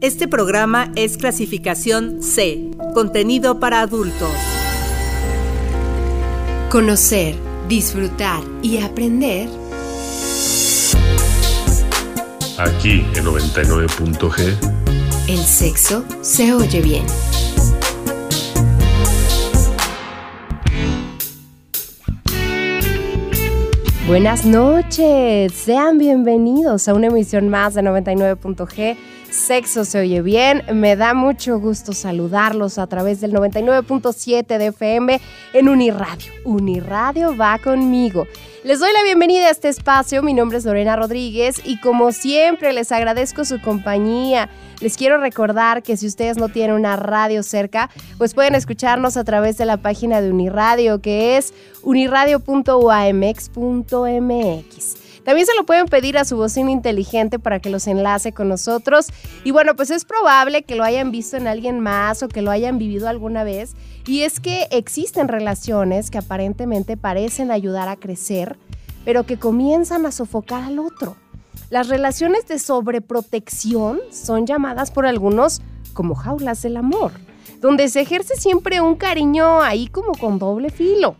Este programa es clasificación C, contenido para adultos. Conocer, disfrutar y aprender. Aquí en 99.g. El sexo se oye bien. Buenas noches, sean bienvenidos a una emisión más de 99.g Sexo se oye bien. Me da mucho gusto saludarlos a través del 99.7 de FM en Uniradio. Uniradio va conmigo. Les doy la bienvenida a este espacio. Mi nombre es Lorena Rodríguez y como siempre les agradezco su compañía. Les quiero recordar que si ustedes no tienen una radio cerca, pues pueden escucharnos a través de la página de Uniradio que es uniradio.uamx.mx. También se lo pueden pedir a su bocina inteligente para que los enlace con nosotros. Y bueno, pues es probable que lo hayan visto en alguien más o que lo hayan vivido alguna vez. Y es que existen relaciones que aparentemente parecen ayudar a crecer, pero que comienzan a sofocar al otro. Las relaciones de sobreprotección son llamadas por algunos como jaulas del amor, donde se ejerce siempre un cariño ahí como con doble filo.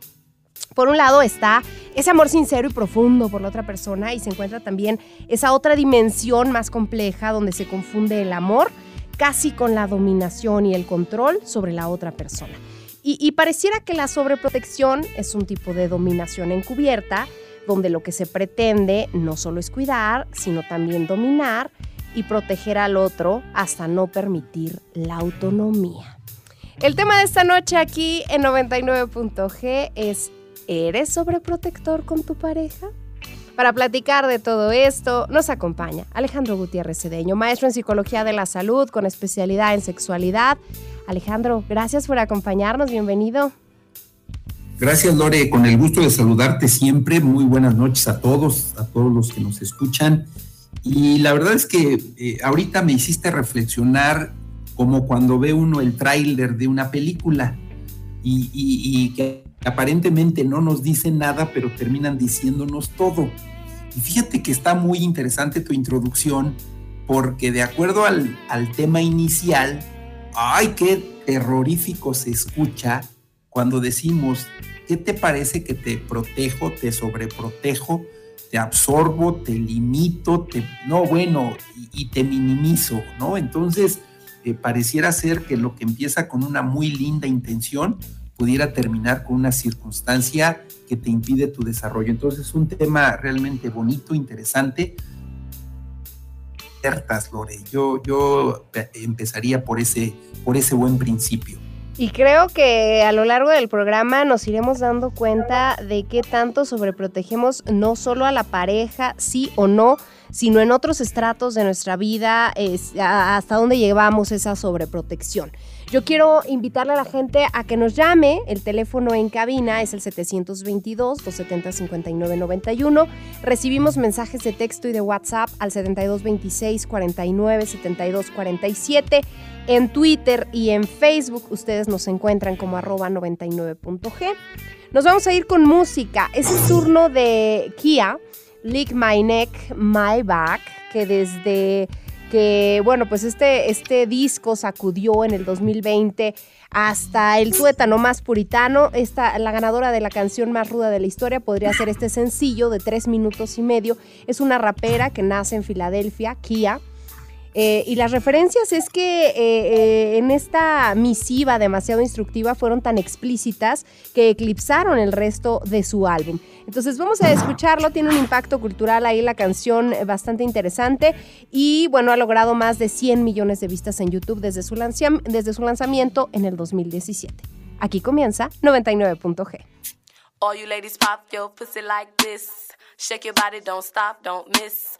Por un lado está ese amor sincero y profundo por la otra persona y se encuentra también esa otra dimensión más compleja donde se confunde el amor casi con la dominación y el control sobre la otra persona. Y, pareciera que la sobreprotección es un tipo de dominación encubierta, donde lo que se pretende no solo es cuidar, sino también dominar y proteger al otro hasta no permitir la autonomía. El tema de esta noche aquí en 99.g es ¿Eres sobreprotector con tu pareja? Para platicar de todo esto, nos acompaña Alejandro Gutiérrez Cedeño, maestro en Psicología de la Salud con especialidad en sexualidad. Alejandro, gracias por acompañarnos, bienvenido. Gracias, Lore, con el gusto de saludarte siempre. Muy buenas noches a todos, a todos los que nos escuchan. Y la verdad es que eh, ahorita me hiciste reflexionar como cuando ve uno el tráiler de una película y, y que aparentemente no nos dicen nada, pero terminan diciéndonos todo. Y fíjate que está muy interesante tu introducción, porque de acuerdo al, tema inicial, ¡ay, qué terrorífico se escucha cuando decimos, ¿qué te parece que te protejo, te sobreprotejo, te absorbo, te limito, te, no, bueno, y, te minimizo, ¿no? Entonces, eh, pareciera ser que lo que empieza con una muy linda intención, pudiera terminar con una circunstancia que te impide tu desarrollo. Entonces es un tema realmente bonito, interesante. Lore, yo, yo empezaría por ese, por ese buen principio. Y creo que a lo largo del programa nos iremos dando cuenta de qué tanto sobreprotegemos no solo a la pareja, sí o no, sino en otros estratos de nuestra vida, hasta dónde llevamos esa sobreprotección. Yo quiero invitarle a la gente a que nos llame. El teléfono en cabina es el 722-270-5991. Recibimos mensajes de texto y de WhatsApp al 7226-497247. En Twitter y en Facebook ustedes nos encuentran como arroba 99.g. Nos vamos a ir con música. Es el turno de Kia, Lick My Neck, My Back, que desde que bueno, pues este, este disco sacudió en el 2020 hasta el tuétano más puritano. Esta, la ganadora de la canción más ruda de la historia podría ser este sencillo de tres minutos y medio. Es una rapera que nace en Filadelfia, Kia. Eh, y las referencias es que eh, eh, en esta misiva demasiado instructiva fueron tan explícitas que eclipsaron el resto de su álbum. Entonces vamos a escucharlo, tiene un impacto cultural ahí la canción bastante interesante y bueno, ha logrado más de 100 millones de vistas en YouTube desde su, desde su lanzamiento en el 2017. Aquí comienza 99.g. All you ladies pop your pussy like this. Shake your body, don't stop, don't miss.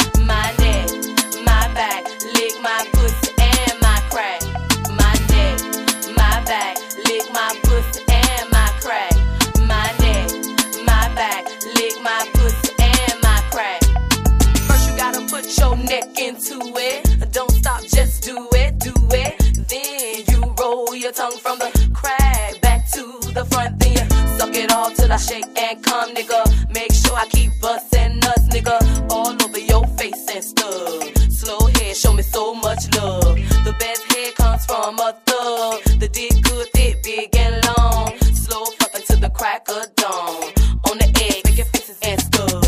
tongue from the crack back to the front, then you suck it all till I shake and come, nigga. Make sure I keep busting nuts, nigga, all over your face and stuff. Slow head, show me so much love. The best head comes from a thug. The dick good, thick, big and long. Slow fucking to the crack of dawn. On the edge, making faces and stuff.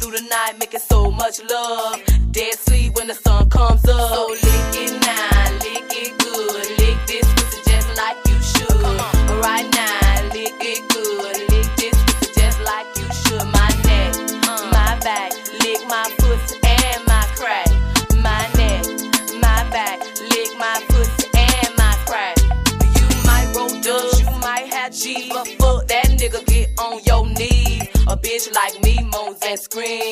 Through the night, making so much love. free.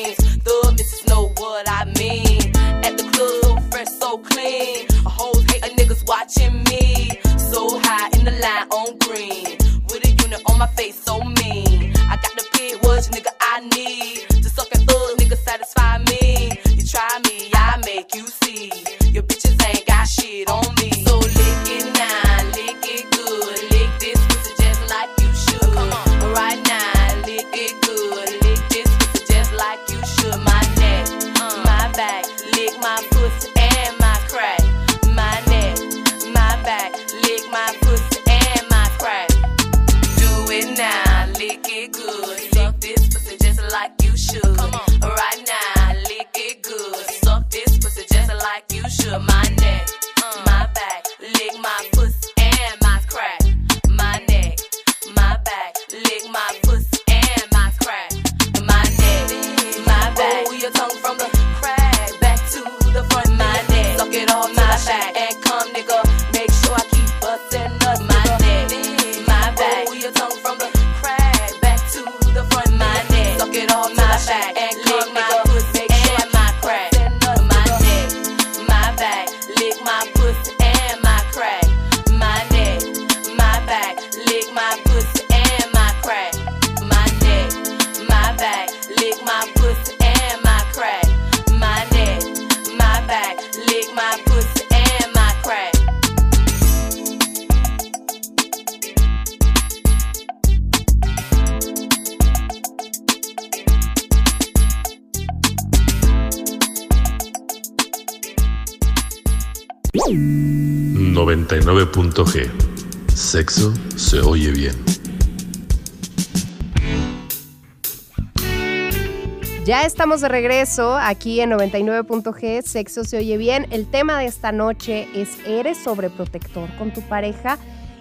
Sexo se oye bien. Ya estamos de regreso aquí en 99.g, Sexo se oye bien. El tema de esta noche es ¿eres sobreprotector con tu pareja?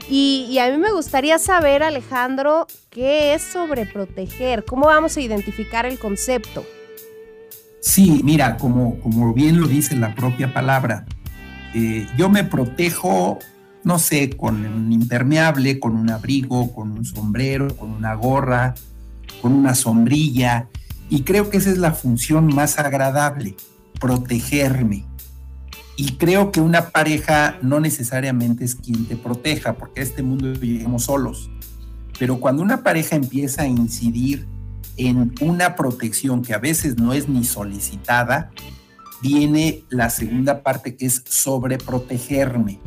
Y, y a mí me gustaría saber, Alejandro, ¿qué es sobreproteger? ¿Cómo vamos a identificar el concepto? Sí, mira, como, como bien lo dice la propia palabra, eh, yo me protejo, no sé, con un impermeable, con un abrigo, con un sombrero, con una gorra, con una sombrilla, y creo que esa es la función más agradable, protegerme. Y creo que una pareja no necesariamente es quien te proteja, porque a este mundo llegamos solos. Pero cuando una pareja empieza a incidir en una protección que a veces no es ni solicitada, viene la segunda parte que es sobreprotegerme.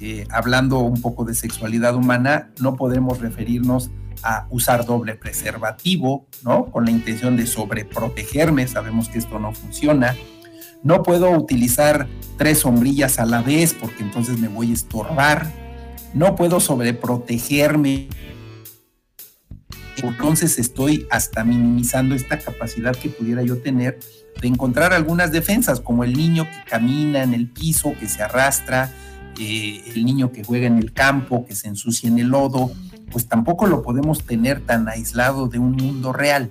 Eh, hablando un poco de sexualidad humana, no podemos referirnos a usar doble preservativo, ¿no? Con la intención de sobreprotegerme, sabemos que esto no funciona. No puedo utilizar tres sombrillas a la vez porque entonces me voy a estorbar. No puedo sobreprotegerme. Entonces estoy hasta minimizando esta capacidad que pudiera yo tener de encontrar algunas defensas, como el niño que camina en el piso, que se arrastra, eh, el niño que juega en el campo, que se ensucia en el lodo, pues tampoco lo podemos tener tan aislado de un mundo real.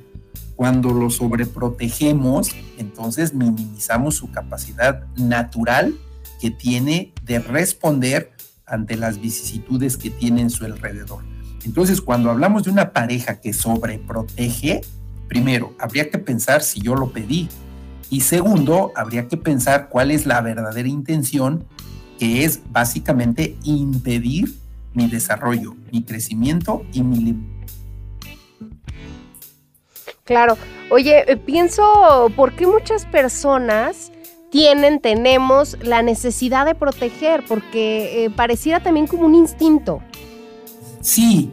Cuando lo sobreprotegemos, entonces minimizamos su capacidad natural que tiene de responder ante las vicisitudes que tiene en su alrededor. Entonces, cuando hablamos de una pareja que sobreprotege, primero, habría que pensar si yo lo pedí. Y segundo, habría que pensar cuál es la verdadera intención, que es básicamente impedir mi desarrollo, mi crecimiento y mi Claro. Oye, eh, pienso, ¿por qué muchas personas tienen, tenemos la necesidad de proteger, porque eh, pareciera también como un instinto. Sí,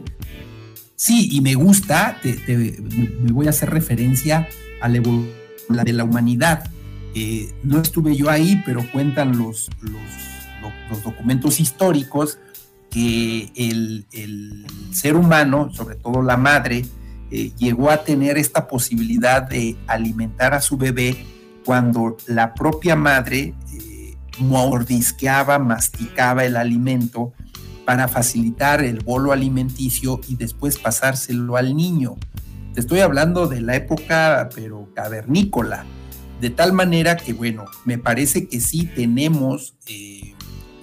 sí, y me gusta, me voy a hacer referencia a la, de la humanidad. Eh, no estuve yo ahí, pero cuentan los, los, documentos históricos que el, ser humano, sobre todo la madre, eh, llegó a tener esta posibilidad de alimentar a su bebé cuando la propia madre eh, mordisqueaba, masticaba el alimento para facilitar el bolo alimenticio y después pasárselo al niño. Te estoy hablando de la época, pero cavernícola, de tal manera que, bueno, me parece que sí tenemos eh,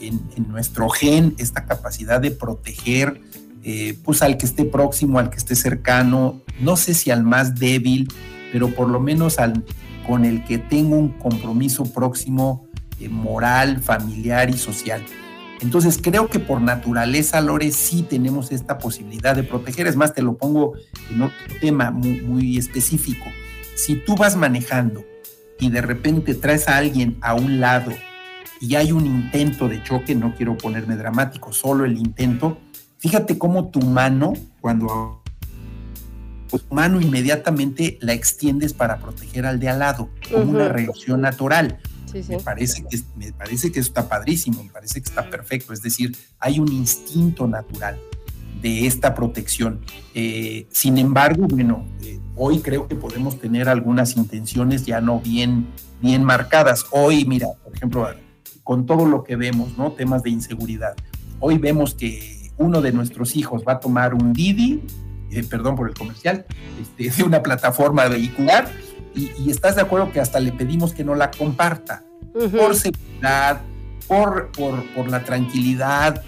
en, nuestro gen esta capacidad de proteger eh, pues al que esté próximo, al que esté cercano, no sé si al más débil, pero por lo menos al con el que tengo un compromiso próximo eh, moral, familiar y social. Entonces creo que por naturaleza, Lore, sí tenemos esta posibilidad de proteger. Es más, te lo pongo en otro tema muy, muy específico. Si tú vas manejando y de repente traes a alguien a un lado y hay un intento de choque, no quiero ponerme dramático, solo el intento, fíjate cómo tu mano, cuando pues tu mano inmediatamente la extiendes para proteger al de al lado, como una reacción natural. Me, parece que, me parece que eso está padrísimo, me parece que está perfecto, es decir, hay un instinto natural de esta protección. Eh, sin embargo, bueno, eh, hoy creo que podemos tener algunas intenciones ya no bien, bien marcadas. Hoy, mira, por ejemplo, con todo lo que vemos, ¿no? Temas de inseguridad. Hoy vemos que uno de nuestros hijos va a tomar un Didi eh, perdón por el comercial, este, de una plataforma vehicular y, estás de acuerdo que hasta le pedimos que no la comparta por seguridad, por, por, la tranquilidad,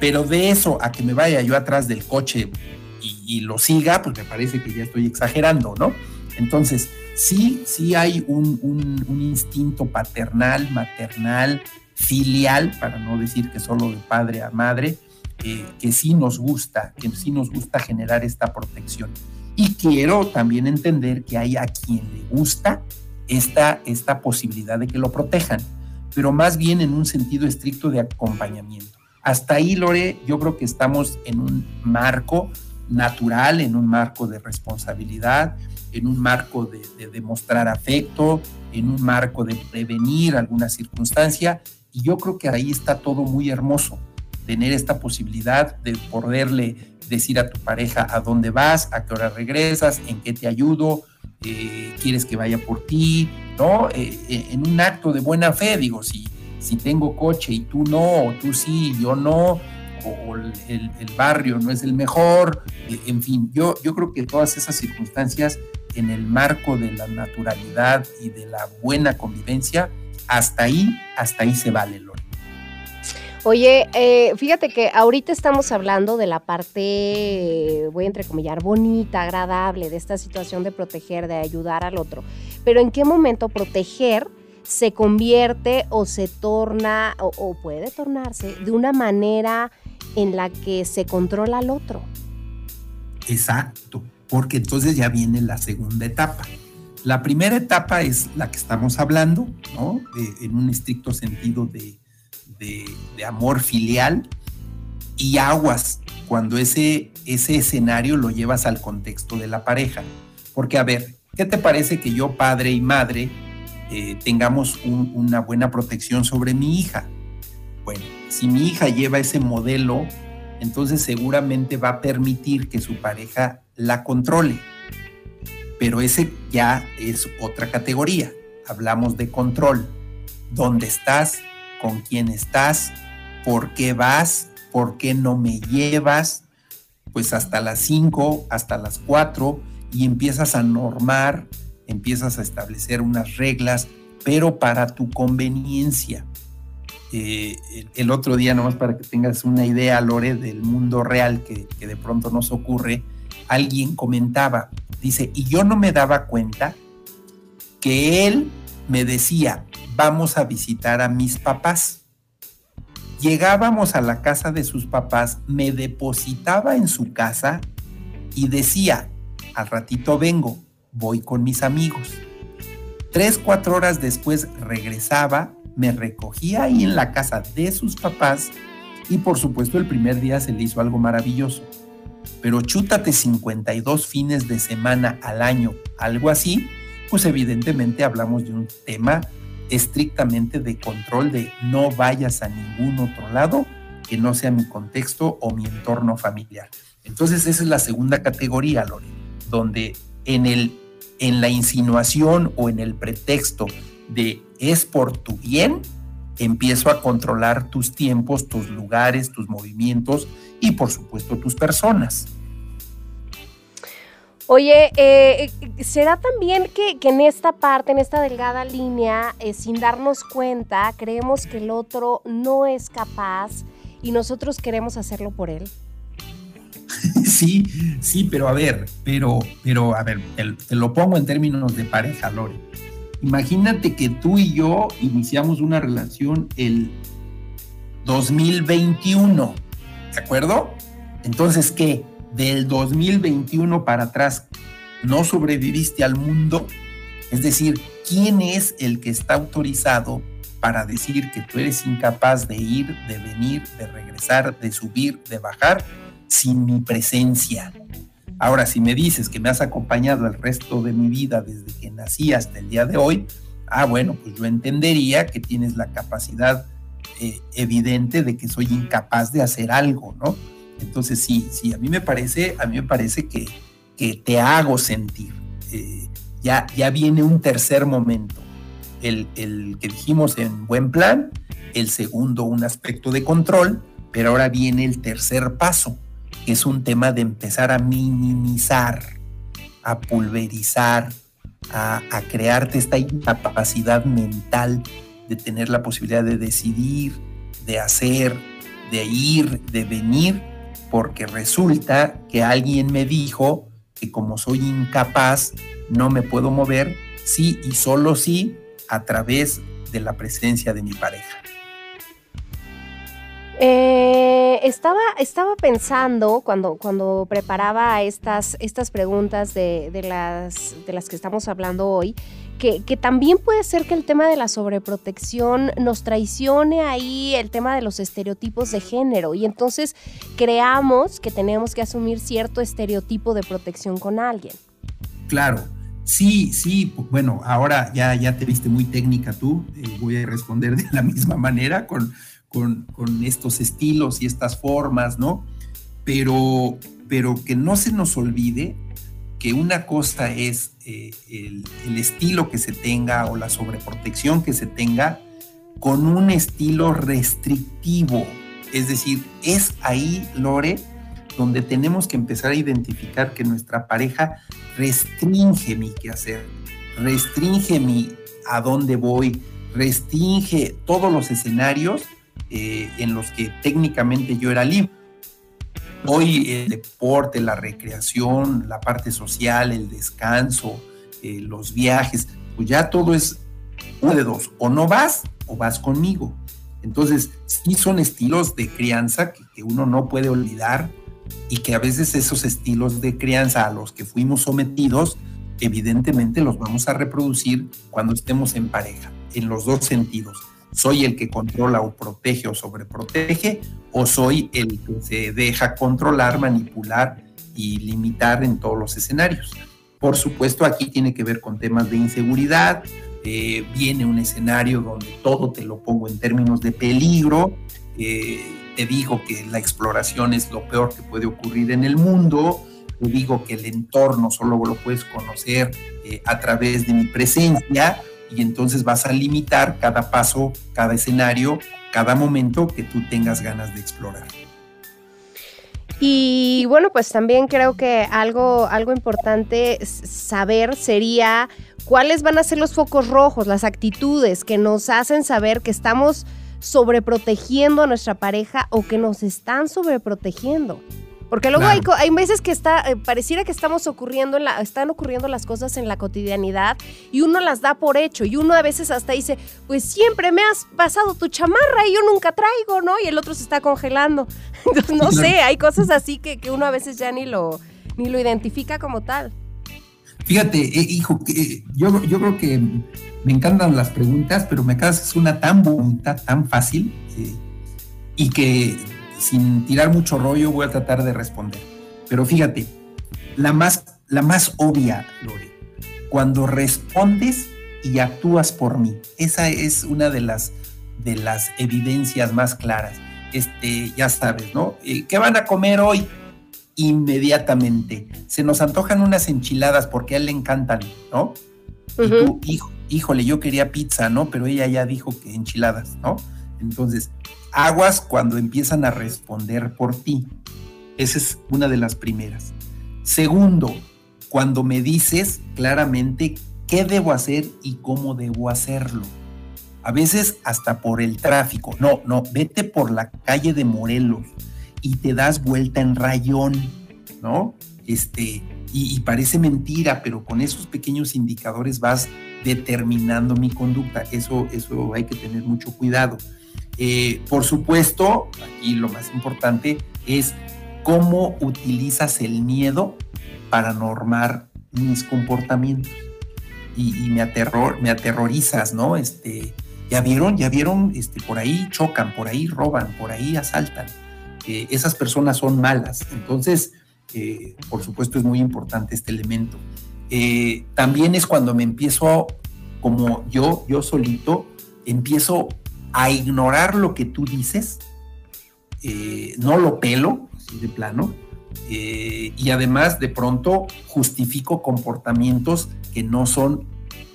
pero de eso a que me vaya yo atrás del coche y, lo siga, pues me parece que ya estoy exagerando, ¿no? Entonces, sí, sí hay un, instinto paternal, maternal, filial, para no decir que solo de padre a madre, que sí nos gusta, que sí nos gusta generar esta protección. Y quiero también entender que hay a quien le gusta esta, esta posibilidad de que lo protejan, pero más bien en un sentido estricto de acompañamiento. Hasta ahí, Lore, yo creo que estamos en un marco natural, en un marco de responsabilidad, en un marco de, de demostrar afecto, en un marco de prevenir alguna circunstancia, y yo creo que ahí está todo muy hermoso tener esta posibilidad de poderle decir a tu pareja a dónde vas, a qué hora regresas, en qué te ayudo, eh, quieres que vaya por ti, ¿no? Eh, eh, en un acto de buena fe, digo, si, si tengo coche y tú no, o tú sí y yo no, o, el, barrio no es el mejor, en fin, yo, yo creo que todas esas circunstancias en el marco de la naturalidad y de la buena convivencia, hasta ahí, hasta ahí se vale, Lore. Oye, eh, fíjate que ahorita estamos hablando de la parte, voy a entrecomillar, bonita, agradable de esta situación de proteger, de ayudar al otro. Pero ¿en qué momento proteger se convierte o se torna o, puede tornarse de una manera en la que se controla al otro? Exacto, porque entonces ya viene la segunda etapa. La primera etapa es la que estamos hablando, ¿no? en un estricto sentido de amor filial y aguas cuando ese, ese escenario lo llevas al contexto de la pareja. Porque, a ver, ¿qué te parece que yo, padre y madre, eh, tengamos una buena protección sobre mi hija? Si mi hija lleva ese modelo, entonces seguramente va a permitir que su pareja la controle. Pero ese ya es otra categoría. Hablamos de control. ¿Dónde estás? con quién estás, por qué vas, por qué no me llevas, pues hasta las 5, hasta las 4 y empiezas a normar, empiezas a establecer unas reglas, pero para tu conveniencia. Eh, el otro día, nomás para que tengas una idea, Lore, del mundo real que, que de pronto nos ocurre, alguien comentaba, dice, y yo no me daba cuenta que él me decía, vamos a visitar a mis papás. Llegábamos a la casa de sus papás, me depositaba en su casa y decía, al ratito vengo, voy con mis amigos. Tres, cuatro horas después regresaba, me recogía ahí en la casa de sus papás y por supuesto el primer día se le hizo algo maravilloso. Pero chútate 52 fines de semana al año, algo así, pues evidentemente hablamos de un tema estrictamente de control de no vayas a ningún otro lado que no sea mi contexto o mi entorno familiar. Entonces esa es la segunda categoría, Lore, donde en, el, en la insinuación o en el pretexto de es por tu bien, empiezo a controlar tus tiempos, tus lugares, tus movimientos y por supuesto tus personas. Oye, eh, ¿será también que, en esta parte, en esta delgada línea, eh, sin darnos cuenta, creemos que el otro no es capaz y nosotros queremos hacerlo por él? Sí, sí, pero a ver, pero, pero a ver, te, lo pongo en términos de pareja, Lore. Imagínate que tú y yo iniciamos una relación el 2021, ¿de acuerdo? Entonces, ¿qué? Del 2021 para atrás, ¿no sobreviviste al mundo? Es decir, ¿quién es el que está autorizado para decir que tú eres incapaz de ir, de venir, de regresar, de subir, de bajar sin mi presencia. Ahora, si me dices que me has acompañado el resto de mi vida desde que nací hasta el día de hoy, ah, bueno, pues yo entendería que tienes la capacidad eh, evidente de que soy incapaz de hacer algo, ¿no? Entonces sí, sí, a mí me parece, a mí me parece que, que te hago sentir. Eh, ya, ya viene un tercer momento el, que dijimos en buen plan, el segundo un aspecto de control, pero ahora viene el tercer paso, es un tema de empezar a minimizar, a pulverizar, a, a crearte esta incapacidad mental de tener la posibilidad de decidir, de hacer, de ir, de venir, porque resulta que alguien me dijo que como soy incapaz, no me puedo mover, sí y solo sí a través de la presencia de mi pareja? Eh, estaba, estaba pensando cuando, cuando preparaba estas, estas preguntas de, las, de las que estamos hablando hoy, que, que, también puede ser que el tema de la sobreprotección nos traicione ahí el tema de los estereotipos de género y entonces creamos que tenemos que asumir cierto estereotipo de protección con alguien. Claro, Sí, sí, bueno, ahora ya, ya te viste muy técnica tú, eh, voy a responder de la misma manera con, con, estos estilos y estas formas, ¿no? Pero, pero que no se nos olvide que una cosa es eh, el, el, estilo que se tenga o la sobreprotección que se tenga con un estilo restrictivo. Es decir, es ahí, Lore, donde tenemos que empezar a identificar que nuestra pareja restringe mi quehacer, restringe mi a dónde voy, restringe todos los escenarios eh, en los que técnicamente yo era libre. Hoy el deporte, la recreación, la parte social, el descanso, eh, los viajes, pues ya todo es uno de dos, o no vas o vas conmigo. Entonces, sí son estilos de crianza que uno no puede olvidar y que a veces esos estilos de crianza a los que fuimos sometidos, evidentemente los vamos a reproducir cuando estemos en pareja, en los dos sentidos. Soy el que controla o protege o sobreprotege, o soy el que se deja controlar, manipular y limitar en todos los escenarios. Por supuesto, aquí tiene que ver con temas de inseguridad, eh, viene un escenario donde todo te lo pongo en términos de peligro, eh, te digo que la exploración es lo peor que puede ocurrir en el mundo, te digo que el entorno solo lo puedes conocer eh, a través de mi presencia y entonces vas a limitar cada paso, cada escenario, cada momento que tú tengas ganas de explorar. Y bueno, pues también creo que algo, algo importante saber sería cuáles van a ser los focos rojos, las actitudes que nos hacen saber que estamos sobreprotegiendo a nuestra pareja o que nos están sobreprotegiendo. Porque luego hay, hay, veces que está, eh, pareciera que estamos ocurriendo, en la, están ocurriendo las cosas en la cotidianidad y uno las da por hecho y uno a veces hasta dice, pues siempre me has pasado tu chamarra y yo nunca traigo, ¿no? Y el otro se está congelando. Entonces, no sé, hay cosas así que, que uno a veces ya ni lo, ni lo identifica como tal. Fíjate, eh, hijo, que yo, yo creo que me encantan las preguntas, pero me acabas es una tan bonita, tan fácil, eh, y que sin tirar mucho rollo voy a tratar de responder. Pero fíjate, la más, la más obvia, Lore, cuando respondes y actúas por mí. Esa es una de las, de las evidencias más claras. Este, ya sabes, ¿no? Eh, ¿Qué van a comer hoy? Inmediatamente. Se nos antojan unas enchiladas porque a él le encantan, ¿no? Y tú, hijo, híjole, yo quería pizza, ¿no? Pero ella ya dijo que enchiladas, ¿no? Entonces, aguas cuando empiezan a responder por ti. Esa es una de las primeras. Segundo, cuando me dices claramente qué debo hacer y cómo debo hacerlo. A veces hasta por el tráfico. No, no, vete por la calle de Morelos y te das vuelta en rayón, ¿no? Este, y, parece mentira, pero con esos pequeños indicadores vas determinando mi conducta. Eso, eso hay que tener mucho cuidado. Eh, por supuesto, aquí lo más importante es cómo utilizas el miedo para normar mis comportamientos y, me, aterror, me aterrorizas, ¿no? Este, ya vieron, ya vieron, este, por ahí chocan, por ahí roban, por ahí asaltan. Eh, esas personas son malas. Entonces, eh, por supuesto, es muy importante este elemento. También es cuando me empiezo, como yo, yo solito, empiezo a ignorar lo que tú dices, no lo pelo, así de plano, y además de pronto justifico comportamientos que no son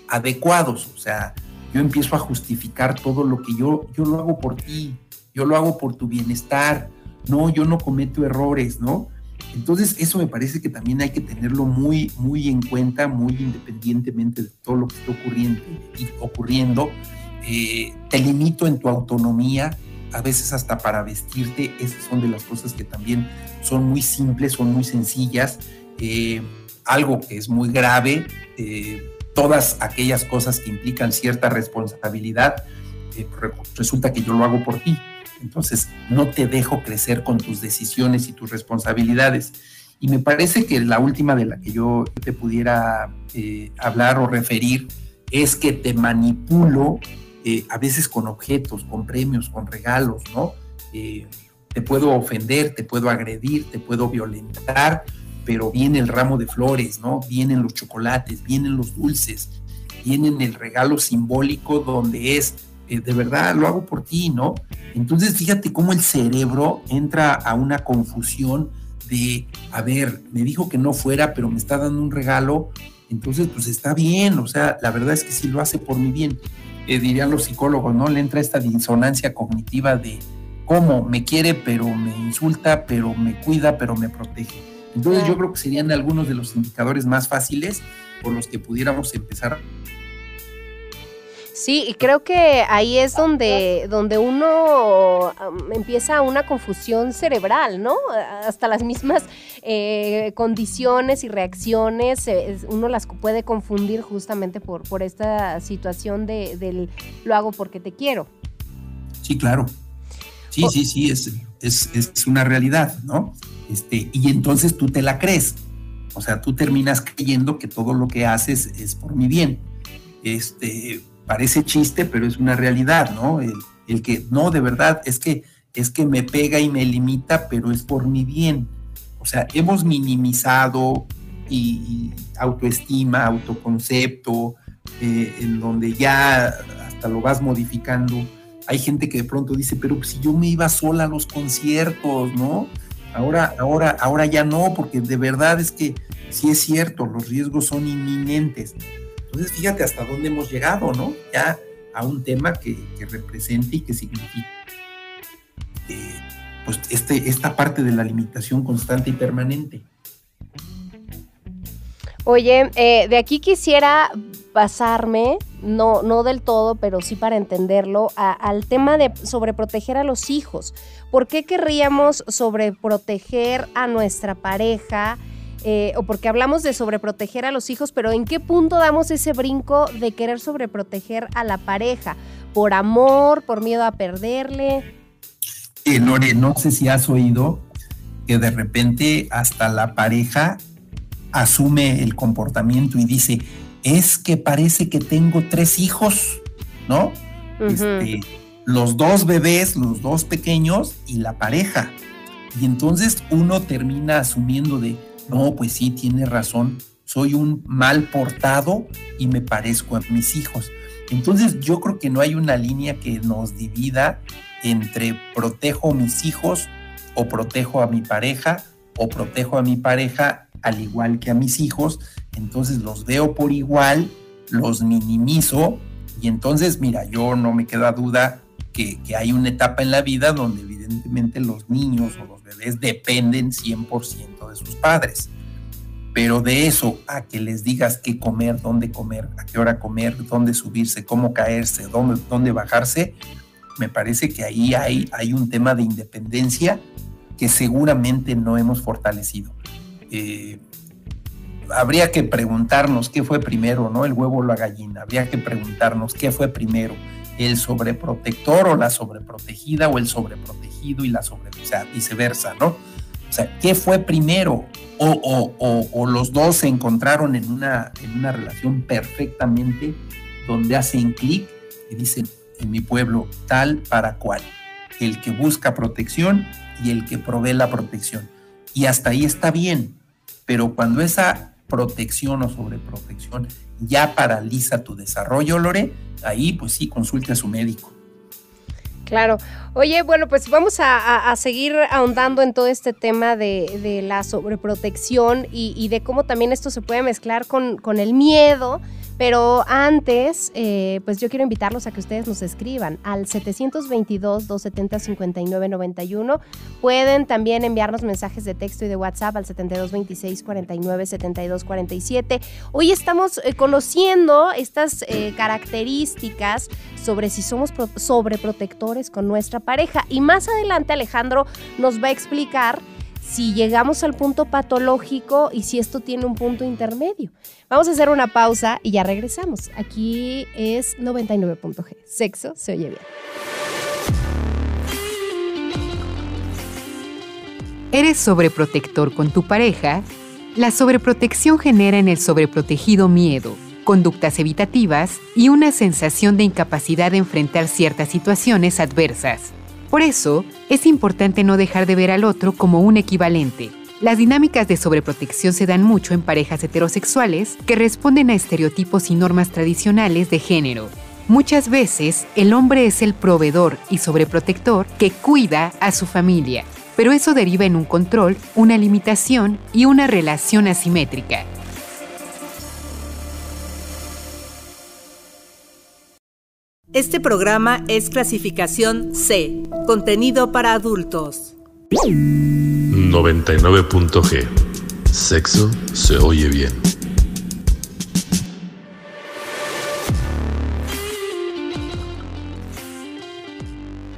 adecuados. O sea, yo empiezo a justificar todo lo que yo, yo lo hago por ti, yo lo hago por tu bienestar, no, yo no cometo errores, ¿no? Entonces, eso me parece que también hay que tenerlo muy, muy en cuenta, muy independientemente de todo lo que está ocurriendo. Y ocurriendo. Eh, te limito en tu autonomía, a veces hasta para vestirte, esas son de las cosas que también son muy simples, son muy sencillas. Eh, algo que es muy grave, eh, todas aquellas cosas que implican cierta responsabilidad, eh, resulta que yo lo hago por ti. Entonces, no te dejo crecer con tus decisiones y tus responsabilidades. Y me parece que la última de la que yo te pudiera eh, hablar o referir es que te manipulo a veces con objetos, con premios, con regalos, ¿no? te puedo ofender, te puedo agredir, te puedo violentar, pero viene el ramo de flores, ¿no? Vienen los chocolates, vienen los dulces, vienen el regalo simbólico donde es, eh, de verdad, lo hago por ti, ¿no? Entonces, fíjate cómo el cerebro entra a una confusión de, a ver, me dijo que no fuera, pero me está dando un regalo, entonces, pues está bien, o sea, la verdad es que sí lo hace por mi bien. Eh, dirían los psicólogos, ¿no? Le entra esta disonancia cognitiva de cómo me quiere, pero me insulta, pero me cuida, pero me protege. Entonces yo creo que serían algunos de los indicadores más fáciles por los que pudiéramos empezar. Sí, y creo que ahí es donde, donde uno empieza una confusión cerebral, ¿no? Hasta las mismas eh, condiciones y reacciones, eh, uno las puede confundir justamente por, por esta situación de, del lo hago porque te quiero. Sí, claro. Sí, sí, sí, es, es, es una realidad, ¿no? Este, y entonces tú te la crees. O sea, tú terminas creyendo que todo lo que haces es por mi bien. Este, parece chiste, pero es una realidad, ¿no? El, que, no, de verdad, es que, es que me pega y me limita, pero es por mi bien. O sea, hemos minimizado y, autoestima, autoconcepto, eh, en donde ya hasta lo vas modificando. Hay gente que de pronto dice, pero si yo me iba sola a los conciertos, ¿no? Ahora, ahora, ahora ya no, porque de verdad es que sí es cierto, los riesgos son inminentes. Entonces, fíjate hasta dónde hemos llegado, ¿no? Ya a un tema que, represente y que significa eh, pues este, esta parte de la limitación constante y permanente. Oye, eh, de aquí quisiera pasarme, no, no del todo, pero sí para entenderlo, al tema de sobreproteger a los hijos. ¿Por qué querríamos sobreproteger a nuestra pareja? Eh, o porque hablamos de sobreproteger a los hijos, pero ¿en qué punto damos ese brinco de querer sobreproteger a la pareja? ¿Por amor? ¿Por miedo a perderle? Eh, Lore, no sé si has oído que de repente hasta la pareja asume el comportamiento y dice, es que parece que tengo tres hijos, ¿no? Este, los dos bebés, los dos pequeños y la pareja. Y entonces uno termina asumiendo de, no, pues sí, tiene razón, soy un mal portado y me parezco a mis hijos. Entonces yo creo que no hay una línea que nos divida entre protejo a mis hijos o protejo a mi pareja o protejo a mi pareja al igual que a mis hijos. Entonces los veo por igual, los minimizo y entonces, mira, yo no me queda duda que, hay una etapa en la vida donde evidentemente los niños o los bebés dependen 100% de sus padres. Pero de eso a que les digas qué comer, dónde comer, a qué hora comer, dónde subirse, cómo caerse, dónde, dónde bajarse, me parece que ahí hay, hay un tema de independencia que seguramente no hemos fortalecido. Eh, habría que preguntarnos qué fue primero, ¿no? El huevo o la gallina. Habría que preguntarnos qué fue primero, el sobreprotector o la sobreprotegida o el sobreprotegido y la sobre, o sea, viceversa, ¿no? O sea, ¿qué fue primero? o, los dos se encontraron en una, en una relación perfectamente donde hacen clic y dicen, en mi pueblo, tal para cual, el que busca protección y el que provee la protección. Y hasta ahí está bien, pero cuando esa protección o sobreprotección ya paraliza tu desarrollo, Lore, ahí pues sí, consulte a su médico. Claro. Oye, bueno, pues vamos a, seguir ahondando en todo este tema de, la sobreprotección y, y, de cómo también esto se puede mezclar con, con el miedo pero antes, eh, pues yo quiero invitarlos a que ustedes nos escriban al 722-270-5991. Pueden también enviarnos mensajes de texto y de WhatsApp al 7226-497247. Hoy estamos eh, conociendo estas eh, características sobre si somos sobreprotectores con nuestra pareja. Y más adelante Alejandro nos va a explicar si llegamos al punto patológico y si esto tiene un punto intermedio. Vamos a hacer una pausa y ya regresamos. Aquí es 99.g. Sexo se oye bien. ¿Eres sobreprotector con tu pareja? La sobreprotección genera en el sobreprotegido miedo, conductas evitativas y una sensación de incapacidad de enfrentar ciertas situaciones adversas. Por eso, es importante no dejar de ver al otro como un equivalente. Las dinámicas de sobreprotección se dan mucho en parejas heterosexuales que responden a estereotipos y normas tradicionales de género. Muchas veces el hombre es el proveedor y sobreprotector que cuida a su familia, pero eso deriva en un control, una limitación y una relación asimétrica. Este programa es clasificación C, contenido para adultos. 99.g. Sexo se oye bien.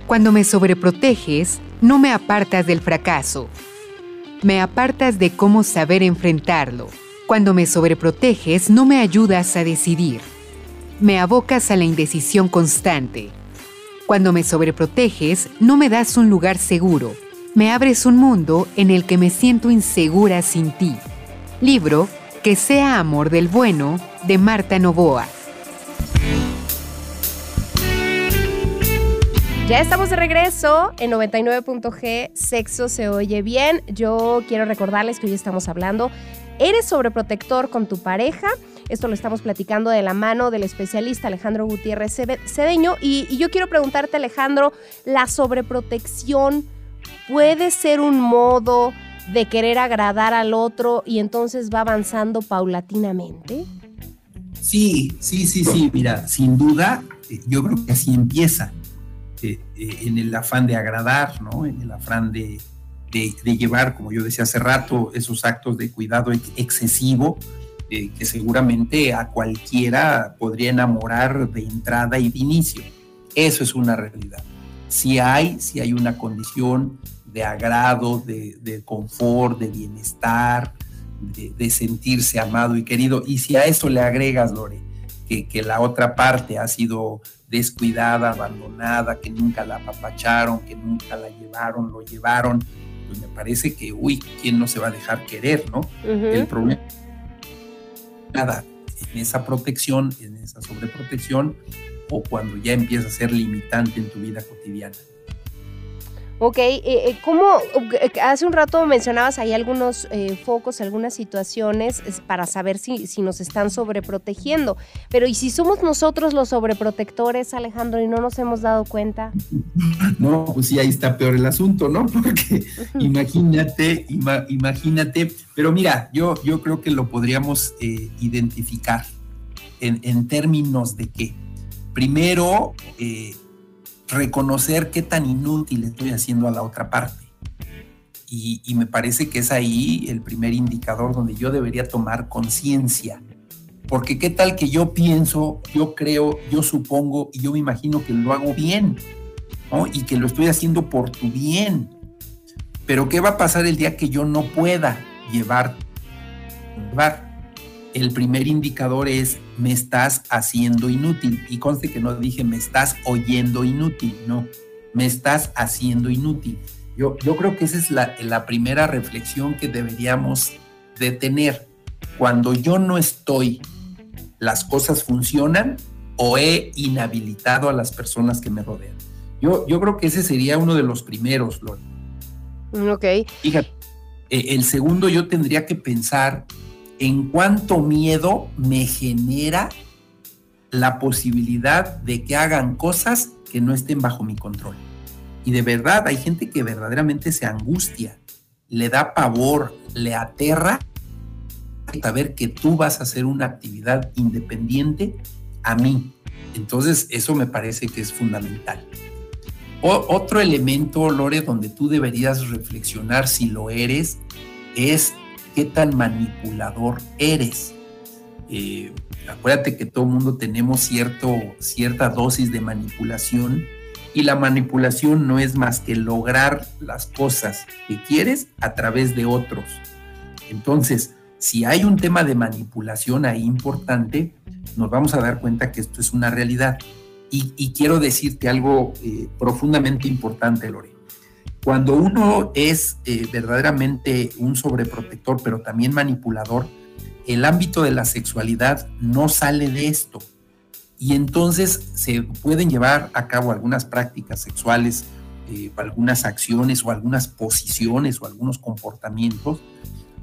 Cuando me sobreproteges, no me apartas del fracaso. Me apartas de cómo saber enfrentarlo. Cuando me sobreproteges, no me ayudas a decidir me abocas a la indecisión constante. Cuando me sobreproteges, no me das un lugar seguro. Me abres un mundo en el que me siento insegura sin ti. Libro Que sea amor del bueno de Marta Novoa. Ya estamos de regreso en 99.g, sexo se oye bien. Yo quiero recordarles que hoy estamos hablando, ¿eres sobreprotector con tu pareja? Esto lo estamos platicando de la mano del especialista Alejandro Gutiérrez Cedeño. Y, yo quiero preguntarte, Alejandro, ¿la sobreprotección puede ser un modo de querer agradar al otro y entonces va avanzando paulatinamente? Sí, sí, sí, sí. Mira, sin duda, eh, yo creo que así empieza. Eh, eh, en el afán de agradar, ¿no? En el afán de, de, llevar, como yo decía hace rato, esos actos de cuidado excesivo eh, que seguramente a cualquiera podría enamorar de entrada y de inicio. Eso es una realidad. Si hay, si hay una condición de agrado, de, confort, de bienestar, de, sentirse amado y querido, y si a eso le agregas, Lore, que, que la otra parte ha sido descuidada, abandonada, que nunca la apapacharon, que nunca la llevaron, lo llevaron, pues me parece que, uy, ¿quién no se va a dejar querer, no? El problema nada en esa protección, en esa sobreprotección, o cuando ya empieza a ser limitante en tu vida cotidiana. Ok, eh, eh, ¿cómo? Eh, hace un rato mencionabas ahí algunos focos, algunas situaciones para saber si, si nos están sobreprotegiendo. Pero ¿y si somos nosotros los sobreprotectores, Alejandro, y no nos hemos dado cuenta? No, pues sí, ahí está peor el asunto, ¿no? Porque imagínate, imagínate. Pero mira, yo, yo creo que lo podríamos identificar en, en, términos de que, primero, reconocer qué tan inútil estoy haciendo a la otra parte. Y, me parece que es ahí el primer indicador donde yo debería tomar conciencia. Porque qué tal que yo pienso, yo creo, yo supongo y yo me imagino que lo hago bien, Y que lo estoy haciendo por tu bien. Pero ¿qué va a pasar el día que yo no pueda llevar? El primer indicador es me estás haciendo inútil. Y conste que no dije me estás oyendo inútil, no, me estás haciendo inútil. Yo, yo creo que esa es la, la primera reflexión que deberíamos de tener. Cuando yo no estoy, las cosas funcionan o he inhabilitado a las personas que me rodean. Yo, yo creo que ese sería uno de los primeros, Lore. Ok. Fíjate, eh, el segundo yo tendría que pensar en cuánto miedo me genera la posibilidad de que hagan cosas que no estén bajo mi control. Y de verdad hay gente que verdaderamente se angustia, le da pavor, le aterra saber que tú vas a hacer una actividad independiente a mí. Entonces eso me parece que es fundamental. otro elemento, Lore, donde tú deberías reflexionar si lo eres, es qué tan manipulador eres. Eh, acuérdate que todo mundo tenemos cierto, cierta dosis de manipulación y la manipulación no es más que lograr las cosas que quieres a través de otros. Entonces, si hay un tema de manipulación ahí importante, nos vamos a dar cuenta que esto es una realidad. Y, quiero decirte algo eh, profundamente importante, Lore. Cuando uno es eh, verdaderamente un sobreprotector, pero también manipulador, el ámbito de la sexualidad no sale de esto. Y entonces se pueden llevar a cabo algunas prácticas sexuales, eh, algunas acciones o algunas posiciones o algunos comportamientos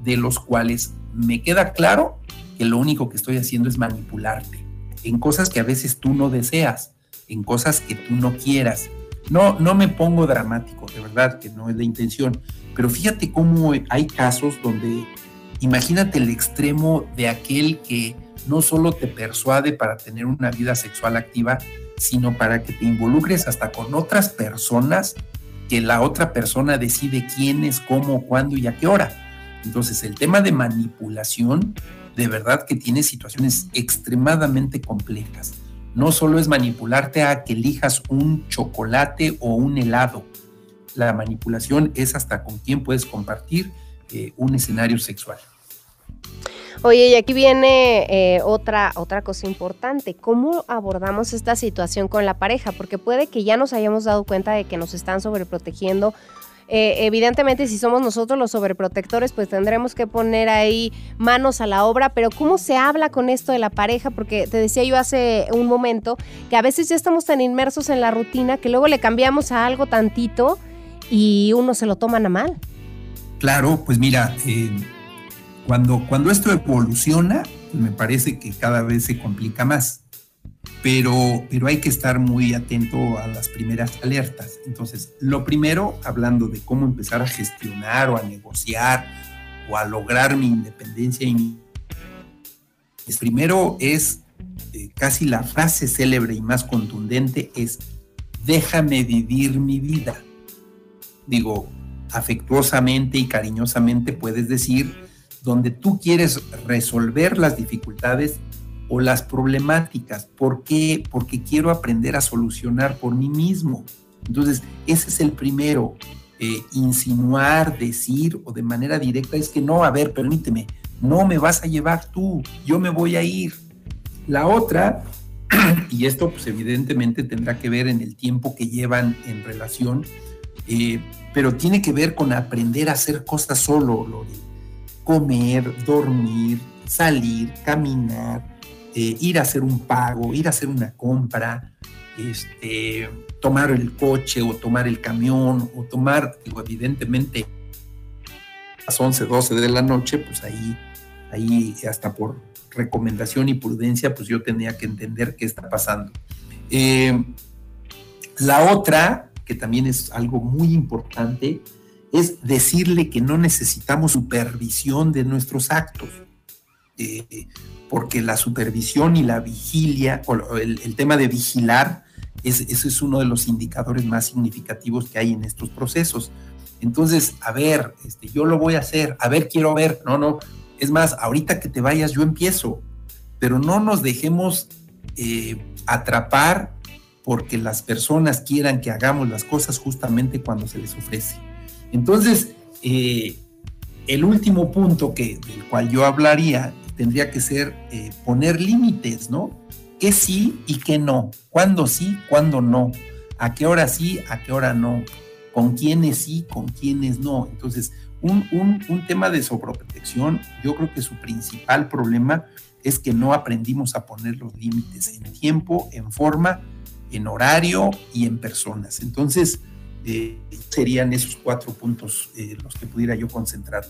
de los cuales me queda claro que lo único que estoy haciendo es manipularte en cosas que a veces tú no deseas, en cosas que tú no quieras, no, no me pongo dramático, de verdad que no es la intención, pero fíjate cómo hay casos donde imagínate el extremo de aquel que no solo te persuade para tener una vida sexual activa, sino para que te involucres hasta con otras personas que la otra persona decide quiénes, cómo, cuándo y a qué hora. Entonces el tema de manipulación de verdad que tiene situaciones extremadamente complejas no solo es manipularte a que elijas un chocolate o un helado. La manipulación es hasta con quién puedes compartir eh, un escenario sexual. Oye, y aquí viene eh, otra, otra cosa importante. ¿Cómo abordamos esta situación con la pareja? Porque puede que ya nos hayamos dado cuenta de que nos están sobreprotegiendo eh, evidentemente si somos nosotros los sobreprotectores, pues tendremos que poner ahí manos a la obra, pero ¿cómo se habla con esto de la pareja? Porque te decía yo hace un momento que a veces ya estamos tan inmersos en la rutina que luego le cambiamos a algo tantito y uno se lo toman a mal. Claro, pues mira, eh, cuando, cuando esto evoluciona, me parece que cada vez se complica más pero, pero hay que estar muy atento a las primeras alertas. Entonces, lo primero, hablando de cómo empezar a gestionar o a negociar o a lograr mi independencia, pues primero es eh, casi la frase célebre y más contundente es, déjame vivir mi vida. Digo, afectuosamente y cariñosamente puedes decir, donde tú quieres resolver las dificultades, o las problemáticas. ¿Por qué? Porque quiero aprender a solucionar por mí mismo. Entonces, ese es el primero. Eh, insinuar, decir o de manera directa es que no, a ver, permíteme, no me vas a llevar tú, yo me voy a ir. La otra, y esto pues evidentemente tendrá que ver en el tiempo que llevan en relación, eh, pero tiene que ver con aprender a hacer cosas solo, Lori. comer, dormir, salir, caminar, eh, ir a hacer un pago, ir a hacer una compra, este, tomar el coche o tomar el camión o tomar, digo, evidentemente a las 11, 12 de la noche, pues ahí, ahí hasta por recomendación y prudencia, pues yo tenía que entender qué está pasando. Eh, la otra, que también es algo muy importante, es decirle que no necesitamos supervisión de nuestros actos, eh, porque la supervisión y la vigilia, o el, tema de vigilar, es, ese es uno de los indicadores más significativos que hay en estos procesos. Entonces, a ver, este, yo lo voy a hacer, a ver, quiero ver, no, no, es más, ahorita que te vayas yo empiezo, pero no nos dejemos eh, atrapar porque las personas quieran que hagamos las cosas justamente cuando se les ofrece. Entonces, eh, el último punto que, del cual yo hablaría tendría que ser eh, poner límites, ¿no? ¿Qué sí y qué no? ¿Cuándo sí, cuándo no? ¿A qué hora sí, a qué hora no? ¿Con quiénes sí, con quiénes no? Entonces, un, un tema de sobreprotección, yo creo que su principal problema es que no aprendimos a poner los límites en tiempo, en forma en horario y en personas. Entonces, eh, serían esos cuatro puntos eh, los que pudiera yo concentrar,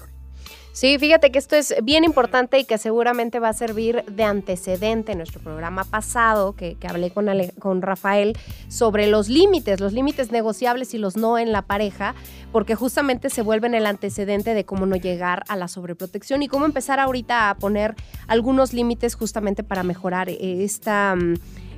Sí, fíjate que esto es bien importante y que seguramente va a servir de antecedente en nuestro programa pasado, que, hablé con, con Rafael, sobre los límites, los límites negociables y los no en la pareja, porque justamente se vuelven el antecedente de cómo no llegar a la sobreprotección y cómo empezar ahorita a poner algunos límites justamente para mejorar eh, esta... Mm,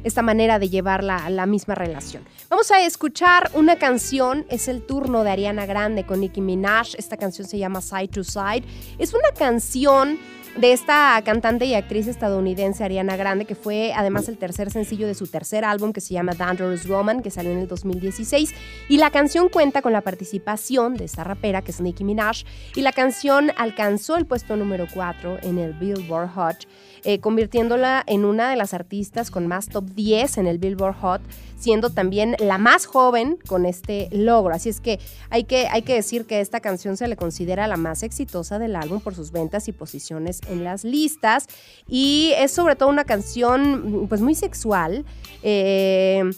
esta manera de llevar la, la, misma relación. Vamos a escuchar una canción, es el turno de Ariana Grande con Nicki Minaj, esta canción se llama Side to Side, es una canción de esta cantante y actriz estadounidense Ariana Grande, que fue además el tercer sencillo de su tercer álbum que se llama Dangerous Woman, que salió en el 2016. Y la canción cuenta con la participación de esta rapera, que es Nicki Minaj, y la canción alcanzó el puesto número 4 en el Billboard Hot, eh, convirtiéndola en una de las artistas con más top 10 en el Billboard Hot siendo también la más joven con este logro. Así es que hay que, hay que decir que esta canción se le considera la más exitosa del álbum por sus ventas y posiciones en las listas. Y es sobre todo una canción pues muy sexual. Eh,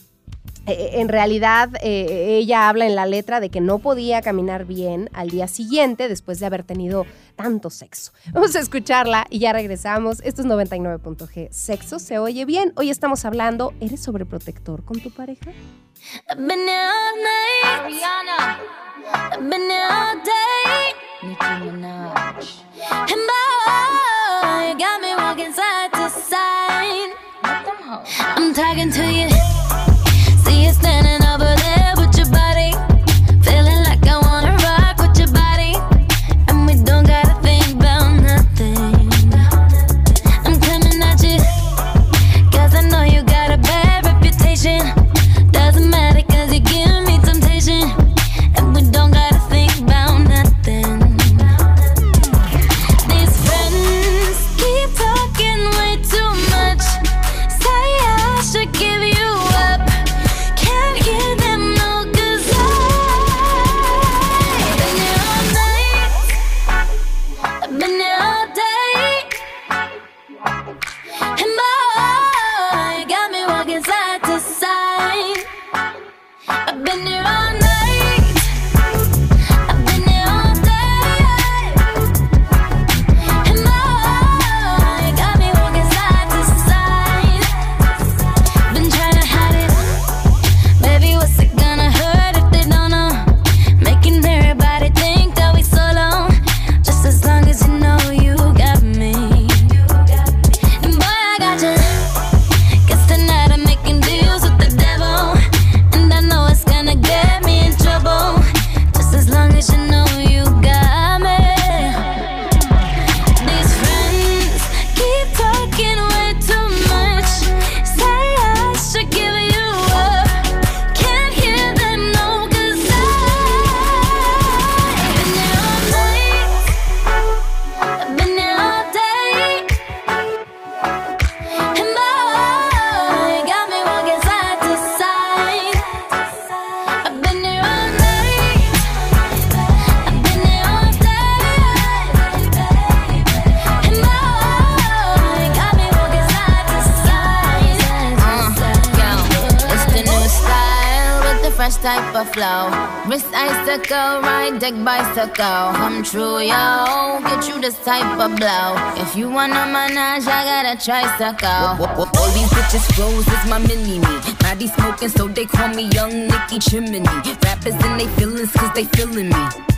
en realidad eh, ella habla en la letra de que no podía caminar bien al día siguiente después de haber tenido tanto sexo. Vamos a escucharla y ya regresamos. Esto es 99.g. Sexo se oye bien. Hoy estamos hablando, ¿eres sobreprotector con tu pareja? I'm talking to you. Standing deck bicycle. Come true, yo. Get you this type of blow. If you wanna manage, I got a tricycle. All these bitches flows is my mini me. Body smoking, so they call me Young Nicky Chimney. Rappers and they feelings, cause they feeling me.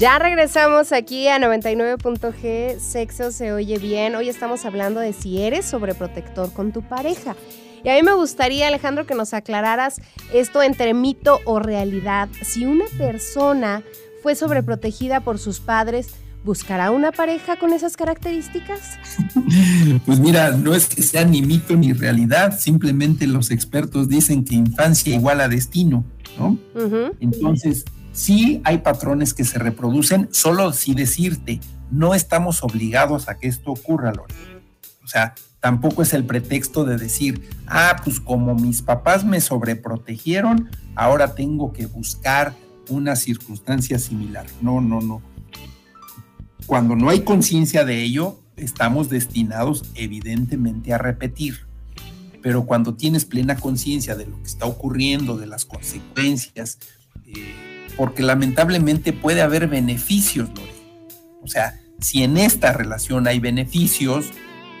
Ya regresamos aquí a 99.g, sexo se oye bien. Hoy estamos hablando de si eres sobreprotector con tu pareja. Y a mí me gustaría, Alejandro, que nos aclararas esto entre mito o realidad. Si una persona fue sobreprotegida por sus padres, ¿buscará una pareja con esas características? Pues mira, no es que sea ni mito ni realidad, simplemente los expertos dicen que infancia igual a destino, ¿no? Entonces, sí hay patrones que se reproducen, solo si decirte, no estamos obligados a que esto ocurra, Lore. O sea, tampoco es el pretexto de decir, ah, pues como mis papás me sobreprotegieron, ahora tengo que buscar una circunstancia similar. No, no, no. Cuando no hay conciencia de ello, estamos destinados evidentemente a repetir. Pero cuando tienes plena conciencia de lo que está ocurriendo, de las consecuencias, eh, porque lamentablemente puede haber beneficios, Lore. O sea, si en esta relación hay beneficios,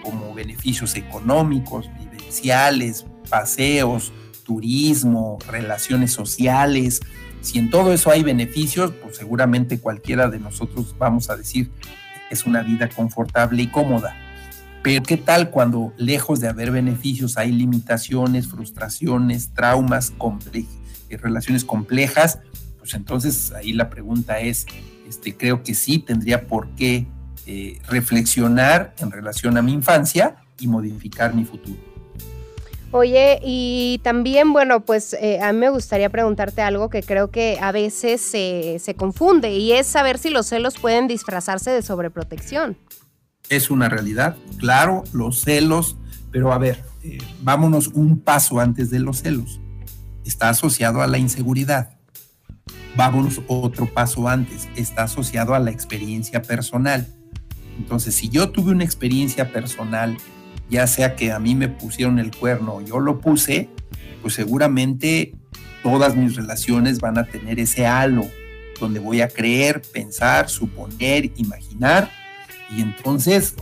como beneficios económicos, vivenciales, paseos, turismo, relaciones sociales, si en todo eso hay beneficios, pues seguramente cualquiera de nosotros vamos a decir es una vida confortable y cómoda. Pero ¿qué tal cuando lejos de haber beneficios hay limitaciones, frustraciones, traumas, eh, relaciones complejas? Pues entonces ahí la pregunta es, este, creo que sí tendría por qué eh, reflexionar en relación a mi infancia y modificar mi futuro. Oye, y también, bueno, pues eh, a mí me gustaría preguntarte algo que creo que a veces se, confunde y es saber si los celos pueden disfrazarse de sobreprotección. Es una realidad, claro, los celos, pero a ver, eh, vámonos un paso antes de los celos. Está asociado a la inseguridad. Vámonos otro paso antes, está asociado a la experiencia personal. Entonces, si yo tuve una experiencia personal ya sea que a mí me pusieron el cuerno o yo lo puse, pues seguramente todas mis relaciones van a tener ese halo donde voy a creer, pensar, suponer, imaginar. Y entonces,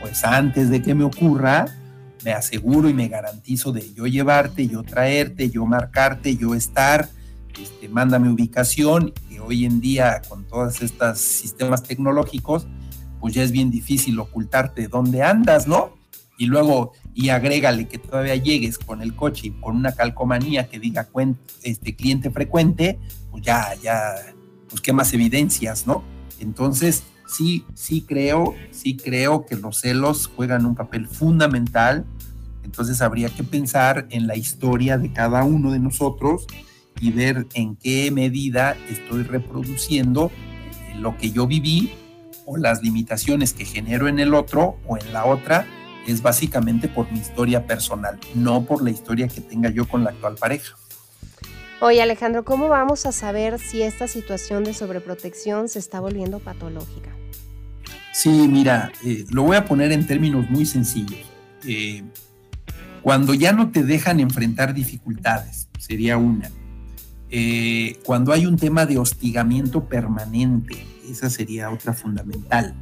pues antes de que me ocurra, me aseguro y me garantizo de yo llevarte, yo traerte, yo marcarte, yo estar, este, mándame ubicación, que hoy en día con todos estos sistemas tecnológicos, pues ya es bien difícil ocultarte dónde andas, ¿no? Y luego y agrégale que todavía llegues con el coche y con una calcomanía que diga este cliente frecuente, pues ya, ya, pues qué más evidencias, ¿no? Entonces, sí, sí creo, sí creo que los celos juegan un papel fundamental. Entonces habría que pensar en la historia de cada uno de nosotros y ver en qué medida estoy reproduciendo lo que yo viví o las limitaciones que genero en el otro o en la otra es básicamente por mi historia personal, no por la historia que tenga yo con la actual pareja. Oye Alejandro, ¿cómo vamos a saber si esta situación de sobreprotección se está volviendo patológica? Sí, mira, eh, lo voy a poner en términos muy sencillos. Eh, cuando ya no te dejan enfrentar dificultades, sería una. eh, cuando hay un tema de hostigamiento permanente, esa sería otra fundamental.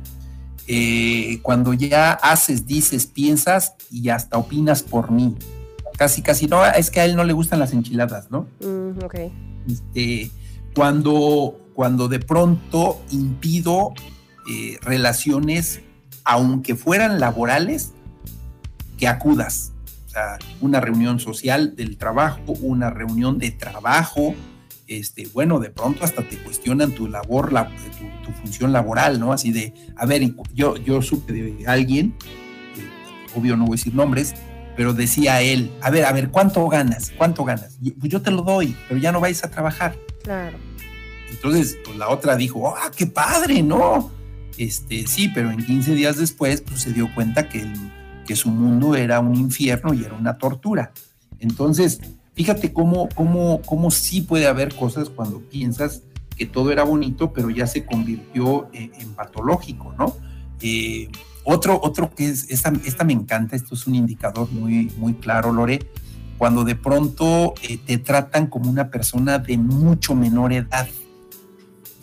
Eh, cuando ya haces, dices, piensas y hasta opinas por mí. Casi, casi no, es que a él no le gustan las enchiladas, ¿no? Mm, ok. Este, cuando, cuando de pronto impido eh, relaciones, aunque fueran laborales, que acudas. O sea, una reunión social del trabajo, una reunión de trabajo, este, bueno, de pronto hasta te cuestionan tu labor, la, tu, función laboral, ¿no? Así de, a ver, yo, yo supe de alguien, eh, obvio no voy a decir nombres, pero decía él, a ver, a ver, ¿cuánto ganas? ¿Cuánto ganas? pues yo te lo doy, pero ya no vais a trabajar. Claro. Entonces, pues la otra dijo, ¡ah, qué padre, no! Este, sí, pero en 15 días después, pues se dio cuenta que, que su mundo era un infierno y era una tortura. Entonces, fíjate cómo, cómo, cómo sí puede haber cosas cuando piensas que todo era bonito, pero ya se convirtió en, patológico, ¿no? Eh, otro, otro que es, esta, esta, me encanta, esto es un indicador muy, muy claro, Lore, cuando de pronto eh, te tratan como una persona de mucho menor edad,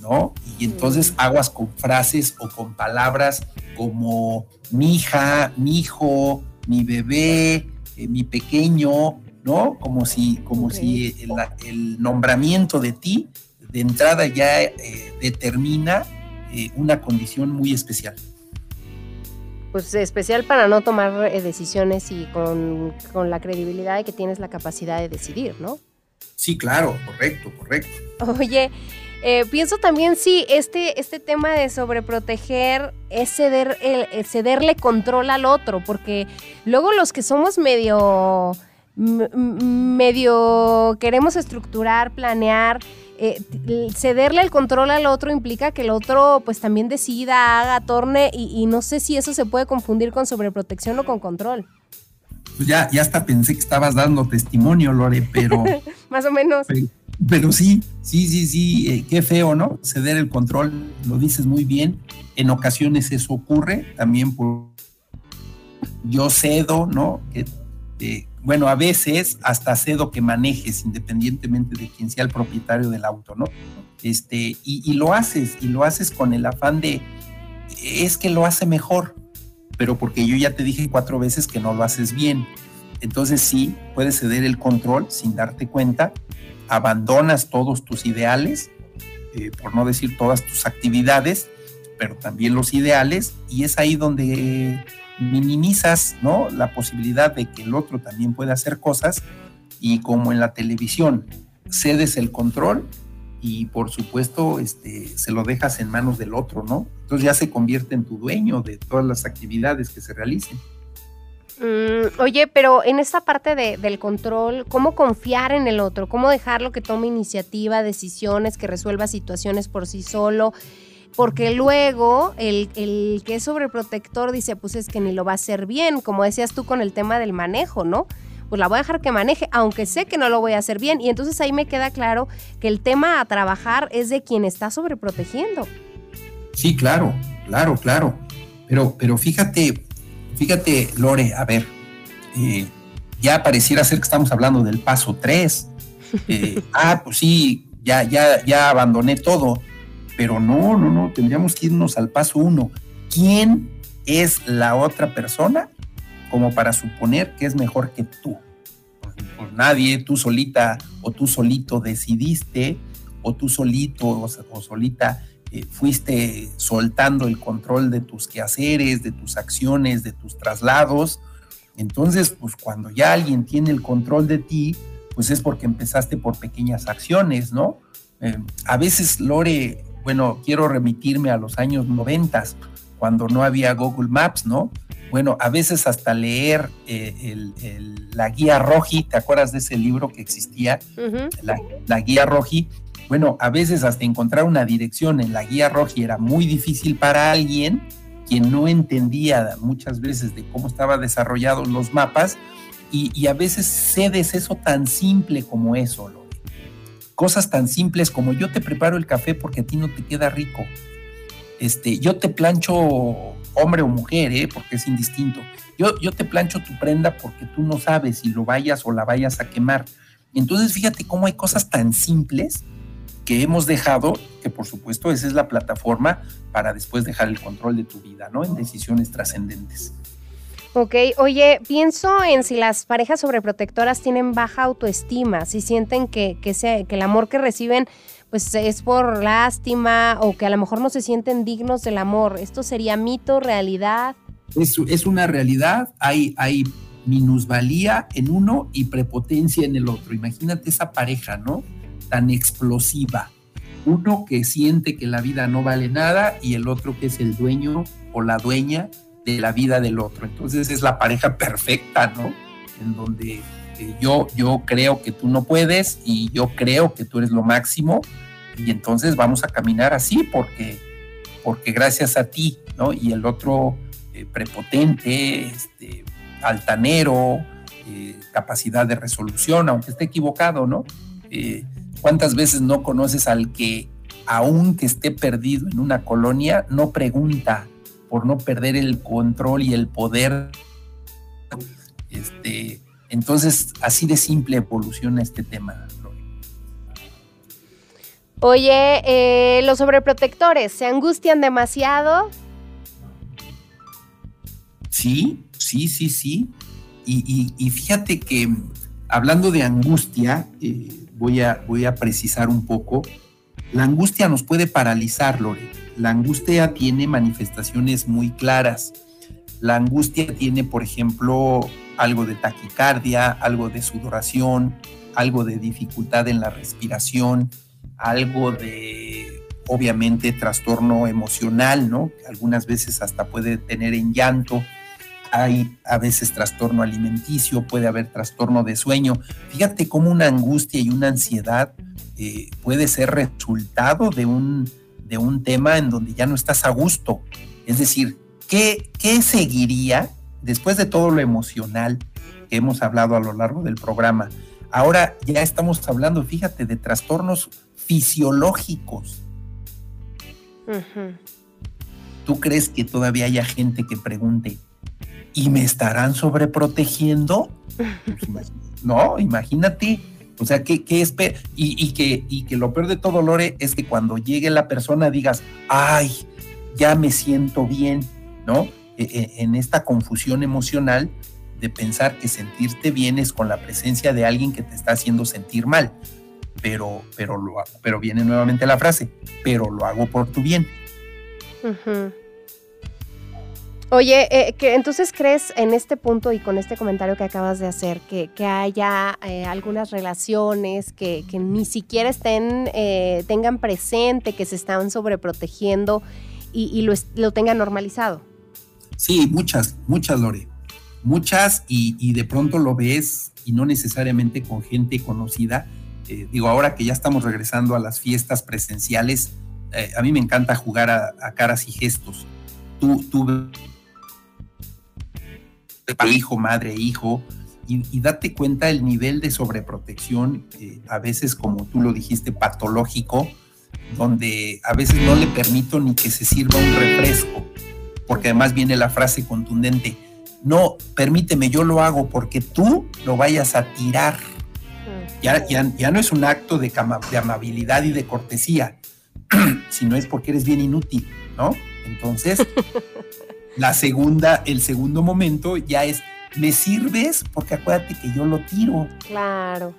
¿no? Y entonces aguas con frases o con palabras como mi hija, mi hijo, mi bebé, eh, mi pequeño, ¿no? Como si, como si el, nombramiento de ti de entrada ya eh, determina una condición muy especial pues especial para no tomar eh, decisiones y con, la credibilidad de que tienes la capacidad de decidir, ¿no? Sí, claro, correcto, correcto. Oye, eh, pienso también sí, este, este tema de sobreproteger es ceder el, cederle control al otro, porque luego los que somos medio medio queremos estructurar, planear, eh, cederle el control al otro implica que el otro pues también decida, haga, torne y, no sé si eso se puede confundir con sobreprotección o con control. Pues ya, ya hasta pensé que estabas dando testimonio, Lore, pero... Más o menos. Pero, sí, sí, sí, sí, eh, qué feo, ¿no? Ceder el control, lo dices muy bien. En ocasiones eso ocurre, también por... Yo cedo, ¿no? Que, eh, bueno, a veces hasta cedo que manejes independientemente de quién sea el propietario del auto, ¿no? Este, y, lo haces, y lo haces con el afán de, es que lo hace mejor, pero porque yo ya te dije cuatro veces que no lo haces bien. Entonces sí, puedes ceder el control sin darte cuenta, abandonas todos tus ideales, eh, por no decir todas tus actividades, pero también los ideales, y es ahí donde minimizas ¿no? la posibilidad de que el otro también pueda hacer cosas y como en la televisión cedes el control y por supuesto este, se lo dejas en manos del otro, ¿no? Entonces ya se convierte en tu dueño de todas las actividades que se realicen. Mm, oye, pero en esta parte del control, ¿cómo confiar en el otro? ¿Cómo dejarlo que tome iniciativa, decisiones, que resuelva situaciones por sí solo? Porque luego el, que es sobreprotector dice, pues es que ni lo va a hacer bien, como decías tú con el tema del manejo, ¿no? Pues la voy a dejar que maneje, aunque sé que no lo voy a hacer bien. Y entonces ahí me queda claro que el tema a trabajar es de quien está sobreprotegiendo. Sí, claro, claro, claro. Pero, pero fíjate, fíjate, Lore, a ver, eh, ya pareciera ser que estamos hablando del paso 3. Eh, ah, pues sí, ya, ya, ya abandoné todo pero no, no, no, tendríamos que irnos al paso uno. ¿Quién es la otra persona como para suponer que es mejor que tú? Nadie, tú solita o tú solito decidiste o tú solito o, solita eh, fuiste soltando el control de tus quehaceres, de tus acciones, de tus traslados. Entonces, pues cuando ya alguien tiene el control de ti, pues es porque empezaste por pequeñas acciones, ¿no? Eh, a veces, Lore, bueno, quiero remitirme a los años noventas, cuando no había Google Maps, ¿no? Bueno, a veces hasta leer eh, la guía Roji, ¿te acuerdas de ese libro que existía? la, guía Roji. Bueno, a veces hasta encontrar una dirección en la guía Roji era muy difícil para alguien quien no entendía muchas veces de cómo estaban desarrollados los mapas y, y a veces cedes eso tan simple como eso, Cosas tan simples como yo te preparo el café porque a ti no te queda rico. Este, yo te plancho hombre o mujer, ¿eh? porque es indistinto. Yo, yo te plancho tu prenda porque tú no sabes si lo vayas o la vayas a quemar. Entonces, fíjate cómo hay cosas tan simples que hemos dejado, que por supuesto esa es la plataforma para después dejar el control de tu vida, ¿no? En decisiones trascendentes. Ok, oye, pienso en si las parejas sobreprotectoras tienen baja autoestima, si sienten que, que, que el amor que reciben pues es por lástima o que a lo mejor no se sienten dignos del amor. ¿Esto sería mito, realidad? Es, es una realidad, hay, hay minusvalía en uno y prepotencia en el otro. Imagínate esa pareja, ¿no? Tan explosiva. Uno que siente que la vida no vale nada y el otro que es el dueño o la dueña de la vida del otro. Entonces es la pareja perfecta, ¿no? En donde eh, yo, yo creo que tú no puedes y yo creo que tú eres lo máximo y entonces vamos a caminar así porque, porque gracias a ti, ¿no? Y el otro eh, prepotente, este, altanero, eh, capacidad de resolución, aunque esté equivocado, ¿no? ¿Cuántas veces no conoces al que, aunque esté perdido en una colonia, no pregunta por no perder el control y el poder? Este, entonces, así de simple evoluciona este tema. Oye, eh, los sobreprotectores, ¿se angustian demasiado? Sí, sí, sí, sí. Y, fíjate que hablando de angustia, eh, voy, a, voy a precisar un poco. La angustia nos puede paralizar, Lore. La angustia tiene manifestaciones muy claras. La angustia tiene, por ejemplo, algo de taquicardia, algo de sudoración, algo de dificultad en la respiración, algo de, obviamente, trastorno emocional, ¿no? Algunas veces hasta puede tener en llanto. Hay a veces trastorno alimenticio, puede haber trastorno de sueño. Fíjate cómo una angustia y una ansiedad eh, puede ser resultado de un, de un tema en donde ya no estás a gusto. Es decir, ¿qué, qué seguiría después de todo lo emocional que hemos hablado a lo largo del programa? Ahora ya estamos hablando, fíjate, de trastornos fisiológicos. ¿Tú crees que todavía haya gente que pregunte, ¿y me estarán sobreprotegiendo? Pues no, imagínate. O sea, ¿qué, qué y, y, que, y que lo peor de todo, Lore, es que cuando llegue la persona digas, ay, ya me siento bien, ¿no? E, e, en esta confusión emocional de pensar que sentirte bien es con la presencia de alguien que te está haciendo sentir mal pero, pero, lo, pero viene nuevamente la frase, pero lo hago por tu bien. Oye, eh, que entonces crees en este punto y con este comentario que acabas de hacer que, haya eh, algunas relaciones que, ni siquiera estén, eh, tengan presente que se están sobreprotegiendo y, y lo, lo, tengan normalizado. Sí, muchas, muchas, Lore. Muchas y, y de pronto lo ves y no necesariamente con gente conocida, eh, digo, ahora que ya estamos regresando a las fiestas presenciales, eh, a mí me encanta jugar a, caras y gestos. Tú, tú, hijo, madre, hijo, y, date cuenta el nivel de sobreprotección, eh, a veces como tú lo dijiste, patológico, donde a veces no le permito ni que se sirva un refresco, porque además viene la frase contundente, no, permíteme, yo lo hago porque tú lo vayas a tirar ya, ya, no es un acto de, de amabilidad y de cortesía, sino es porque eres bien inútil, ¿no? Entonces, la segunda, el segundo momento ya es, me sirves porque acuérdate que yo lo tiro. Claro.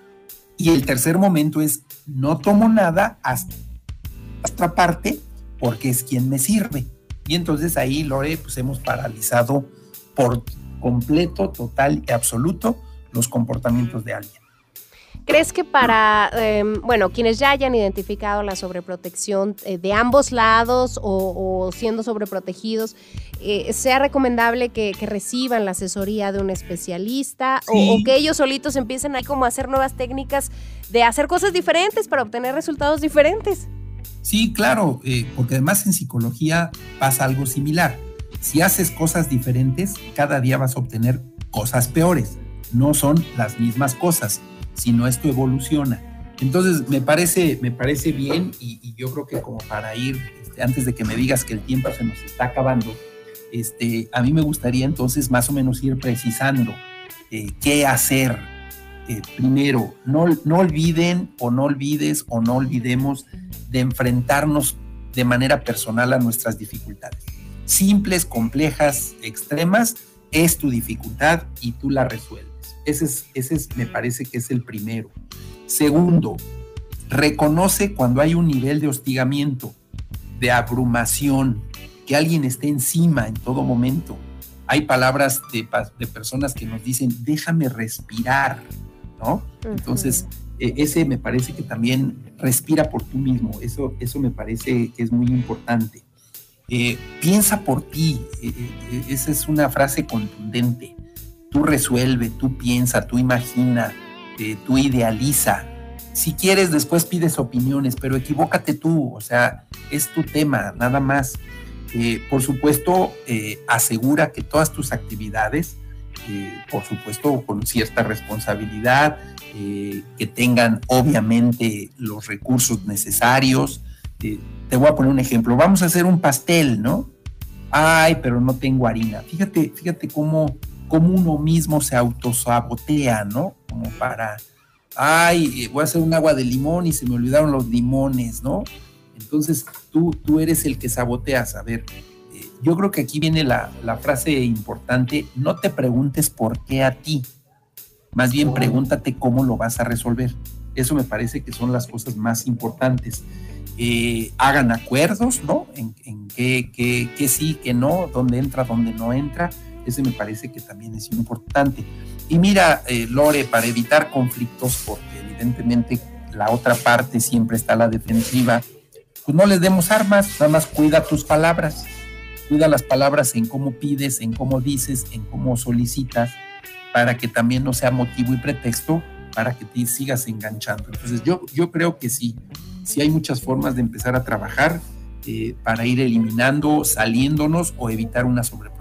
Y el tercer momento es, no tomo nada hasta otra parte porque es quien me sirve. Y entonces ahí, Lore, pues hemos paralizado por completo, total y absoluto los comportamientos de alguien. ¿Crees que para, em, bueno, quienes ya hayan identificado la sobreprotección eh, de ambos lados o, siendo sobreprotegidos, eh, sea recomendable que, reciban la asesoría de un especialista o, que ellos solitos empiecen ahí como a hacer nuevas técnicas de hacer cosas diferentes para obtener resultados diferentes? Sí, claro, eh, porque además en psicología pasa algo similar. Si haces cosas diferentes, cada día vas a obtener cosas peores. No son las mismas cosas sino esto evoluciona. Entonces, me parece, me parece bien y, yo creo que como para ir, este, antes de que me digas que el tiempo se nos está acabando, este, a mí me gustaría entonces más o menos ir precisando eh, qué hacer eh, primero, no, no olviden o no olvides o no olvidemos de enfrentarnos de manera personal a nuestras dificultades. Simples, complejas, extremas, es tu dificultad y tú la resuelves. Ese es, ese es, me parece que es el primero. Segundo, reconoce cuando hay un nivel de hostigamiento, de abrumación, que alguien esté encima en todo momento. Hay palabras de, de personas que nos dicen, déjame respirar, ¿no? Entonces, e, ese me parece que también respira por tú mismo, eso, eso me parece que es muy importante. Eh, piensa por ti, e, e, esa es una frase contundente. Tú resuelve, tú piensa, tú imagina, eh, tú idealiza. Si quieres, después pides opiniones, pero equivócate tú, o sea, es tu tema, nada más. Eh, por supuesto, asegura que todas tus actividades, por supuesto, con cierta responsabilidad, que tengan obviamente los recursos necesarios. te voy a poner un ejemplo. Vamos a hacer un pastel, ¿no? Ay, pero no tengo harina. Fíjate, fíjate cómo, cómo uno mismo se autosabotea, ¿no? Como para, ay, voy a hacer un agua de limón y se me olvidaron los limones, ¿no? Entonces tú, tú eres el que saboteas. A ver, eh, yo creo que aquí viene la, la frase importante, no te preguntes por qué a ti, más bien pregúntate cómo lo vas a resolver. Eso me parece que son las cosas más importantes. Eh, hagan acuerdos, ¿no? En, qué, sí, qué no, dónde entra, dónde no entra. Ese me parece que también es importante. Y mira, eh, Lore, para evitar conflictos, porque evidentemente la otra parte siempre está a la defensiva, pues no les demos armas, nada más cuida tus palabras. Cuida las palabras en cómo pides, en cómo dices, en cómo solicitas para que también no sea motivo y pretexto para que te sigas enganchando. Entonces yo, yo creo que sí, sí hay muchas formas de empezar a trabajar eh, para ir eliminando, saliéndonos o evitar una sobreprotección.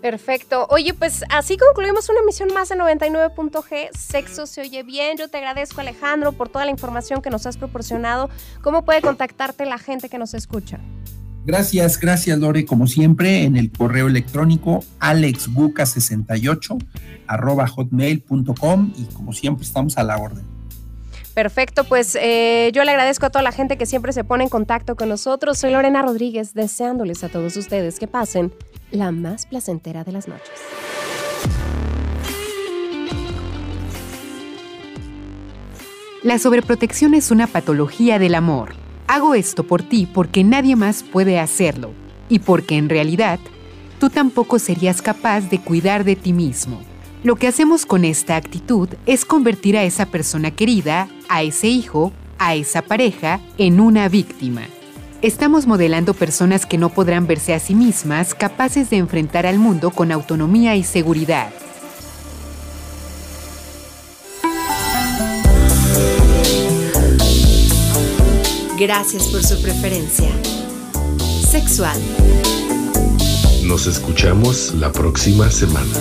Perfecto. Oye, pues así concluimos una emisión más de 99.g. Sexo se oye bien. Yo te agradezco, Alejandro, por toda la información que nos has proporcionado. ¿Cómo puede contactarte la gente que nos escucha? Gracias, gracias Lore, como siempre, en el correo electrónico alexbuca68 arroba hotmail.com y como siempre estamos a la orden. Perfecto, pues eh, yo le agradezco a toda la gente que siempre se pone en contacto con nosotros. Soy Lorena Rodríguez, deseándoles a todos ustedes que pasen la más placentera de las noches. La sobreprotección es una patología del amor Hago esto por ti porque nadie más puede hacerlo y porque en realidad tú tampoco serías capaz de cuidar de ti mismo. Lo que hacemos con esta actitud es convertir a esa persona querida, a ese hijo, a esa pareja, en una víctima. Estamos modelando personas que no podrán verse a sí mismas capaces de enfrentar al mundo con autonomía y seguridad. Gracias por su preferencia. Sexual. Nos escuchamos la próxima semana.